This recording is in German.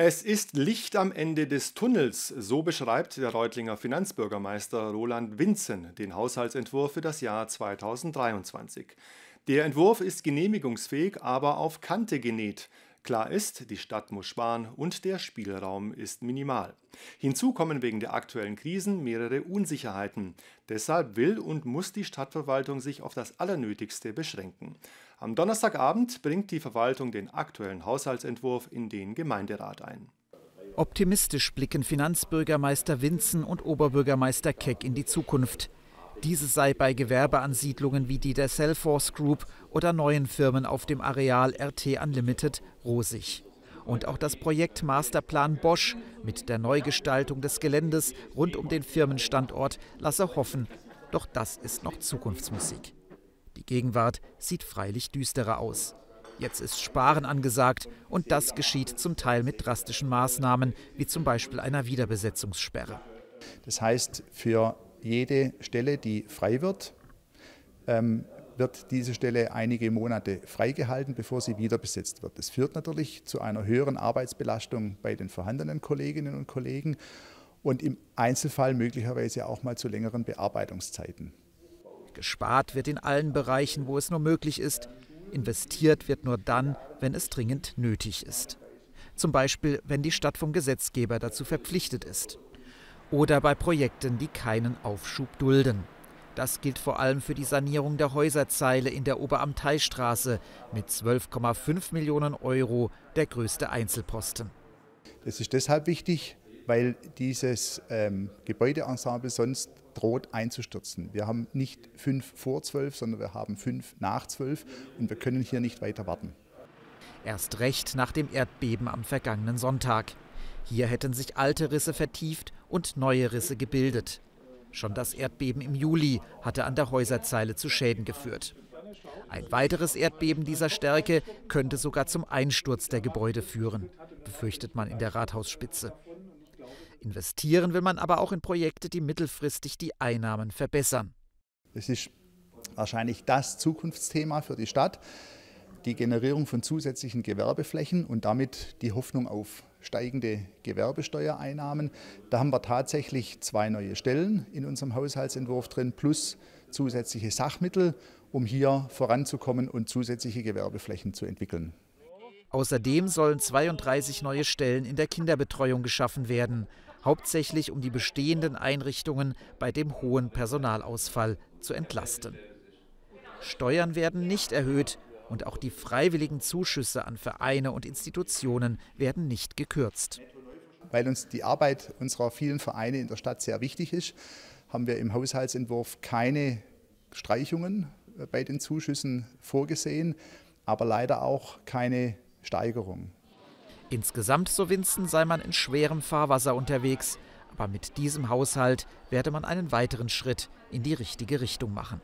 Es ist Licht am Ende des Tunnels, so beschreibt der Reutlinger Finanzbürgermeister Roland Winzen den Haushaltsentwurf für das Jahr 2023. Der Entwurf ist genehmigungsfähig, aber auf Kante genäht. Klar ist, die Stadt muss sparen und der Spielraum ist minimal. Hinzu kommen wegen der aktuellen Krisen mehrere Unsicherheiten. Deshalb will und muss die Stadtverwaltung sich auf das Allernötigste beschränken. Am Donnerstagabend bringt die Verwaltung den aktuellen Haushaltsentwurf in den Gemeinderat ein. Optimistisch blicken Finanzbürgermeister Winzen und Oberbürgermeister Keck in die Zukunft. Diese sei bei Gewerbeansiedlungen wie die der Cellforce Group oder neuen Firmen auf dem Areal RT Unlimited rosig. Und auch das Projekt Masterplan Bosch mit der Neugestaltung des Geländes rund um den Firmenstandort lasse hoffen. Doch das ist noch Zukunftsmusik. Die Gegenwart sieht freilich düsterer aus. Jetzt ist Sparen angesagt und das geschieht zum Teil mit drastischen Maßnahmen, wie zum Beispiel einer Wiederbesetzungssperre. Das heißt, für jede Stelle, die frei wird, ähm, wird diese Stelle einige Monate freigehalten, bevor sie wieder besetzt wird. Das führt natürlich zu einer höheren Arbeitsbelastung bei den vorhandenen Kolleginnen und Kollegen und im Einzelfall möglicherweise auch mal zu längeren Bearbeitungszeiten. Gespart wird in allen Bereichen, wo es nur möglich ist. Investiert wird nur dann, wenn es dringend nötig ist. Zum Beispiel, wenn die Stadt vom Gesetzgeber dazu verpflichtet ist oder bei Projekten, die keinen Aufschub dulden. Das gilt vor allem für die Sanierung der Häuserzeile in der Oberamteistraße mit 12,5 Millionen Euro, der größte Einzelposten. Das ist deshalb wichtig, weil dieses ähm, Gebäudeensemble sonst droht einzustürzen. Wir haben nicht fünf vor zwölf, sondern wir haben fünf nach zwölf und wir können hier nicht weiter warten. Erst recht nach dem Erdbeben am vergangenen Sonntag. Hier hätten sich alte Risse vertieft und neue Risse gebildet. Schon das Erdbeben im Juli hatte an der Häuserzeile zu Schäden geführt. Ein weiteres Erdbeben dieser Stärke könnte sogar zum Einsturz der Gebäude führen, befürchtet man in der Rathausspitze. Investieren will man aber auch in Projekte, die mittelfristig die Einnahmen verbessern. Es ist wahrscheinlich das Zukunftsthema für die Stadt, die Generierung von zusätzlichen Gewerbeflächen und damit die Hoffnung auf steigende Gewerbesteuereinnahmen. Da haben wir tatsächlich zwei neue Stellen in unserem Haushaltsentwurf drin, plus zusätzliche Sachmittel, um hier voranzukommen und zusätzliche Gewerbeflächen zu entwickeln. Außerdem sollen 32 neue Stellen in der Kinderbetreuung geschaffen werden, hauptsächlich um die bestehenden Einrichtungen bei dem hohen Personalausfall zu entlasten. Steuern werden nicht erhöht, und auch die freiwilligen Zuschüsse an Vereine und Institutionen werden nicht gekürzt. Weil uns die Arbeit unserer vielen Vereine in der Stadt sehr wichtig ist, haben wir im Haushaltsentwurf keine Streichungen äh, bei den Zuschüssen vorgesehen, aber leider auch keine Steigerung. Insgesamt, so Winston, sei man in schwerem Fahrwasser unterwegs, aber mit diesem Haushalt werde man einen weiteren Schritt in die richtige Richtung machen.